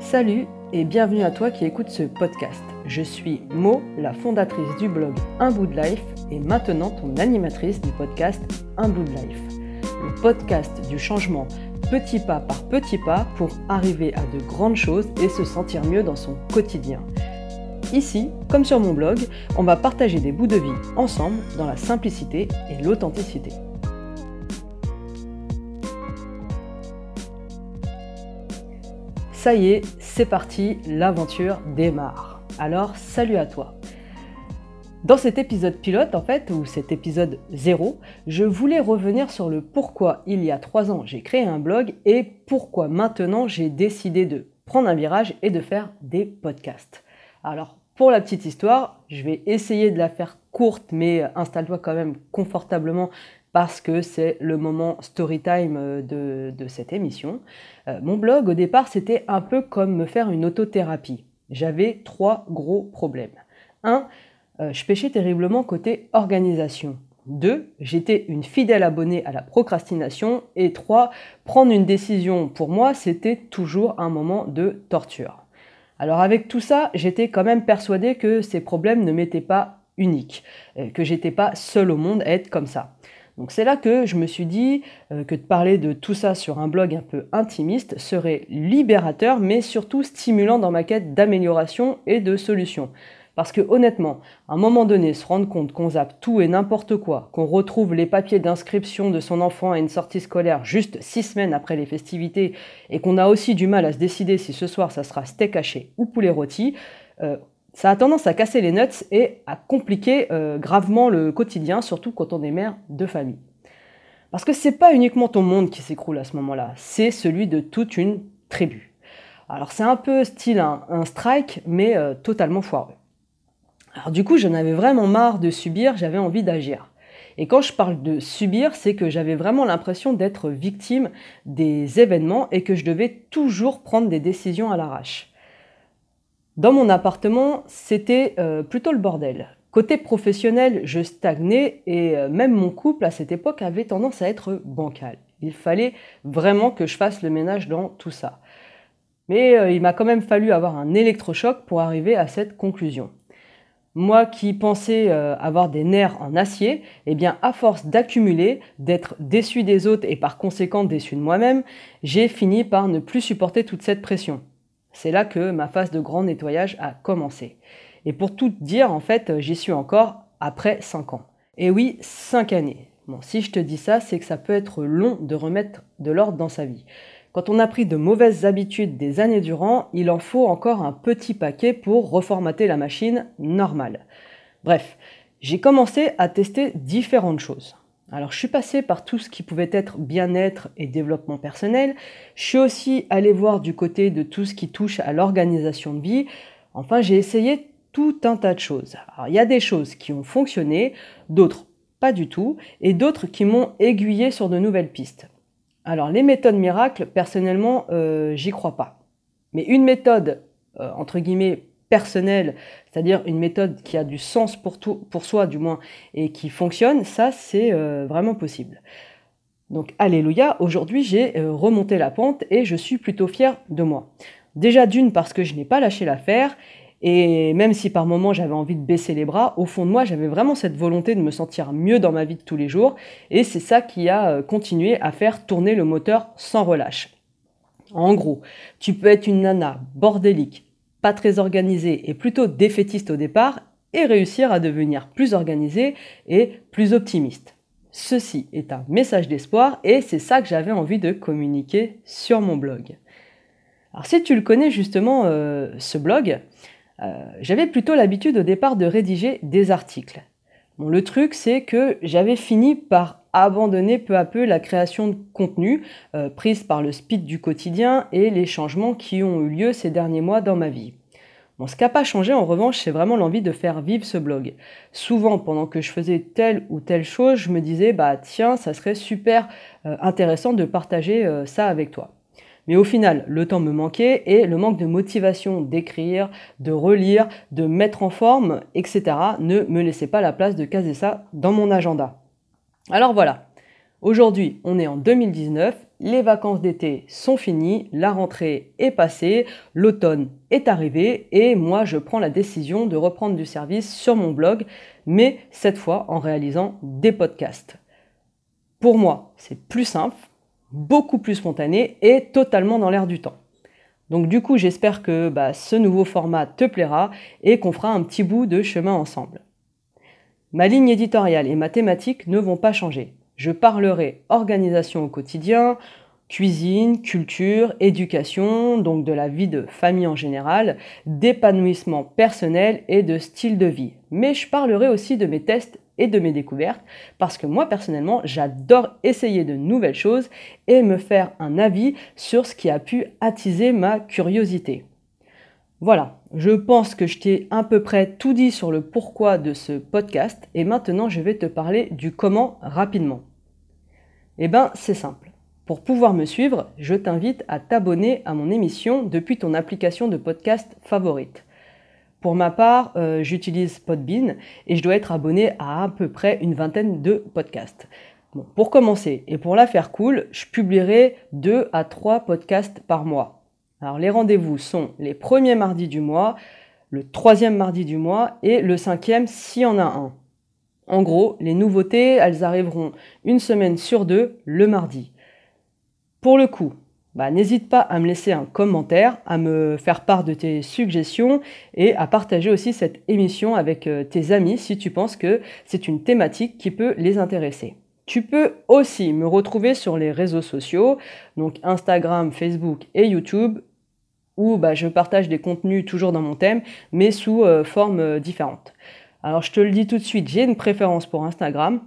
Salut et bienvenue à toi qui écoutes ce podcast. Je suis Mo, la fondatrice du blog Un bout de life et maintenant ton animatrice du podcast Un bout de life. Le podcast du changement petit pas par petit pas pour arriver à de grandes choses et se sentir mieux dans son quotidien. Ici, comme sur mon blog, on va partager des bouts de vie ensemble dans la simplicité et l'authenticité. Ça y est, c'est parti, l'aventure démarre. Alors, salut à toi. Dans cet épisode pilote, en fait, ou cet épisode 0, je voulais revenir sur le pourquoi il y a trois ans j'ai créé un blog et pourquoi maintenant j'ai décidé de prendre un virage et de faire des podcasts. Alors, pour la petite histoire, je vais essayer de la faire courte, mais installe-toi quand même confortablement parce que c'est le moment story time euh, de, cette émission. Euh, mon blog, au départ, c'était un peu comme me faire une autothérapie. J'avais trois gros problèmes. Un, euh, je pêchais terriblement côté organisation. Deux, j'étais une fidèle abonnée à la procrastination. Et trois, prendre une décision pour moi, c'était toujours un moment de torture. Alors avec tout ça, j'étais quand même persuadée que ces problèmes ne m'étaient pas uniques, que j'étais pas seule au monde à être comme ça. Donc c'est là que je me suis dit euh, que de parler de tout ça sur un blog un peu intimiste serait libérateur, mais surtout stimulant dans ma quête d'amélioration et de solutions. Parce que honnêtement, à un moment donné, se rendre compte qu'on zappe tout et n'importe quoi, qu'on retrouve les papiers d'inscription de son enfant à une sortie scolaire juste six semaines après les festivités, et qu'on a aussi du mal à se décider si ce soir ça sera steak haché ou poulet rôti, euh, ça a tendance à casser les nuts et à compliquer euh, gravement le quotidien, surtout quand on est mère de famille. Parce que c'est pas uniquement ton monde qui s'écroule à ce moment-là, c'est celui de toute une tribu. Alors c'est un peu style un, strike, mais euh, totalement foireux. Alors du coup, j'en avais vraiment marre de subir, j'avais envie d'agir. Et quand je parle de subir, c'est que j'avais vraiment l'impression d'être victime des événements et que je devais toujours prendre des décisions à l'arrache. Dans mon appartement, c'était euh, plutôt le bordel. Côté professionnel, je stagnais et euh, même mon couple à cette époque avait tendance à être bancal. Il fallait vraiment que je fasse le ménage dans tout ça. Mais euh, il m'a quand même fallu avoir un électrochoc pour arriver à cette conclusion. Moi qui pensais avoir des nerfs en acier, eh bien à force d'accumuler, d'être déçu des autres et par conséquent déçu de moi-même, j'ai fini par ne plus supporter toute cette pression. C'est là que ma phase de grand nettoyage a commencé. Et pour tout dire, en fait, j'y suis encore après 5 ans. Et oui, 5 années. Bon, si je te dis ça, c'est que ça peut être long de remettre de l'ordre dans sa vie. Quand on a pris de mauvaises habitudes des années durant, il en faut encore un petit paquet pour reformater la machine normale. Bref, j'ai commencé à tester différentes choses. Alors je suis passé par tout ce qui pouvait être bien-être et développement personnel. Je suis aussi allé voir du côté de tout ce qui touche à l'organisation de vie. Enfin, j'ai essayé tout un tas de choses. Alors il y a des choses qui ont fonctionné, d'autres pas du tout, et d'autres qui m'ont aiguillé sur de nouvelles pistes. Alors les méthodes miracles, personnellement, euh, j'y crois pas. Mais une méthode, euh, entre guillemets, personnelle, c'est-à-dire une méthode qui a du sens pour, tout, pour soi du moins et qui fonctionne, ça c'est euh, vraiment possible. Donc alléluia, aujourd'hui j'ai euh, remonté la pente et je suis plutôt fier de moi. Déjà d'une parce que je n'ai pas lâché l'affaire et même si par moments j'avais envie de baisser les bras, au fond de moi j'avais vraiment cette volonté de me sentir mieux dans ma vie de tous les jours et c'est ça qui a euh, continué à faire tourner le moteur sans relâche. En gros, tu peux être une nana bordélique, pas très organisé et plutôt défaitiste au départ, et réussir à devenir plus organisé et plus optimiste. Ceci est un message d'espoir et c'est ça que j'avais envie de communiquer sur mon blog. Alors si tu le connais justement, euh, ce blog, euh, j'avais plutôt l'habitude au départ de rédiger des articles. Le truc c'est que j'avais fini par abandonner peu à peu la création de contenu euh, prise par le speed du quotidien et les changements qui ont eu lieu ces derniers mois dans ma vie. Ce qui n'a pas changé en revanche, c'est vraiment l'envie de faire vivre ce blog. Souvent, pendant que je faisais telle ou telle chose, je me disais, bah tiens, ça serait super euh, intéressant de partager euh, ça avec toi. Mais au final, le temps me manquait et le manque de motivation d'écrire, de relire, de mettre en forme, etc. ne me laissait pas la place de caser ça dans mon agenda. Alors voilà, Aujourd'hui, on est en 2019, les vacances d'été sont finies, la rentrée est passée, l'automne est arrivé et moi je prends la décision de reprendre du service sur mon blog, mais cette fois en réalisant des podcasts. Pour moi, c'est plus simple, beaucoup plus spontané et totalement dans l'air du temps. Donc du coup, j'espère que bah, ce nouveau format te plaira et qu'on fera un petit bout de chemin ensemble. Ma ligne éditoriale et ma thématique ne vont pas changer. Je parlerai organisation au quotidien, cuisine, culture, éducation, donc de la vie de famille en général, d'épanouissement personnel et de style de vie. Mais je parlerai aussi de mes tests et de mes découvertes, parce que moi personnellement, j'adore essayer de nouvelles choses et me faire un avis sur ce qui a pu attiser ma curiosité. Voilà, je pense que je t'ai à peu près tout dit sur le pourquoi de ce podcast et maintenant je vais te parler du comment rapidement. Eh bien, c'est simple. Pour pouvoir me suivre, je t'invite à t'abonner à mon émission depuis ton application de podcast favorite. Pour ma part, euh, j'utilise Podbean et je dois être abonné à à peu près une vingtaine de podcasts. pour commencer et pour la faire cool, je publierai deux à trois podcasts par mois. Alors les rendez-vous sont les premiers mardis du mois, le troisième mardi du mois et le cinquième s'il y en a un. En gros, les nouveautés, elles arriveront une semaine sur deux le mardi. Pour le coup, bah, n'hésite pas à me laisser un commentaire, à me faire part de tes suggestions et à partager aussi cette émission avec euh, tes amis si tu penses que c'est une thématique qui peut les intéresser. Tu peux aussi me retrouver sur les réseaux sociaux, donc Instagram, Facebook et YouTube, où bah, je partage des contenus toujours dans mon thème, mais sous euh, formes euh, différentes. Alors je te le dis tout de suite, j'ai une préférence pour Instagram.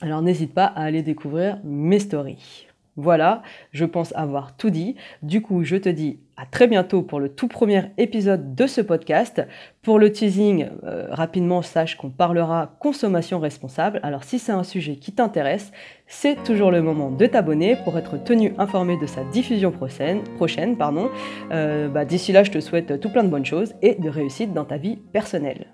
Alors n'hésite pas à aller découvrir mes stories. Voilà, je pense avoir tout dit. Du coup, je te dis à très bientôt pour le tout premier épisode de ce podcast. Pour le teasing, euh, rapidement, sache qu'on parlera consommation responsable. Alors si c'est un sujet qui t'intéresse, c'est toujours le moment de t'abonner pour être tenu informé de sa diffusion prochaine. Euh, bah, d'ici là, je te souhaite tout plein de bonnes choses et de réussite dans ta vie personnelle.